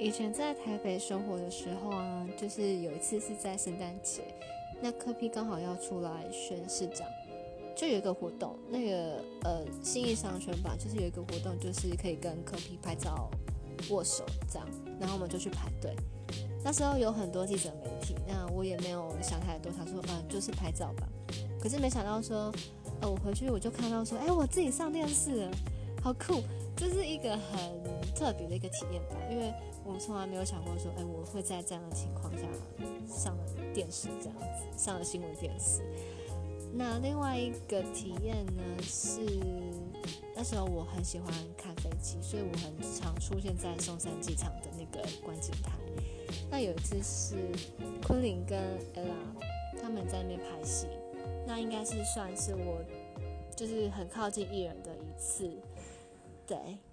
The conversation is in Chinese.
以前在台北生活的时候啊，就是有一次是在圣诞节，那科批刚好要出来选市长，就有一个活动，那个呃新义商圈吧，就是有一个活动，就是可以跟科批拍照、握手这样，然后我们就去排队。那时候有很多记者媒体，那我也没有想太多，他说嗯就是拍照吧。可是没想到说，呃我回去我就看到说，哎我自己上电视了，好酷，这是一个很特别的一个体验吧，因为。我从来没有想过说，哎，我会在这样的情况下上了电视，这样子上了新闻电视。那另外一个体验呢，是那时候我很喜欢看飞机，所以我很常出现在松山机场的那个观景台。那有一次是昆凌跟 ella 他们在那边拍戏，那应该是算是我就是很靠近艺人的一次，day.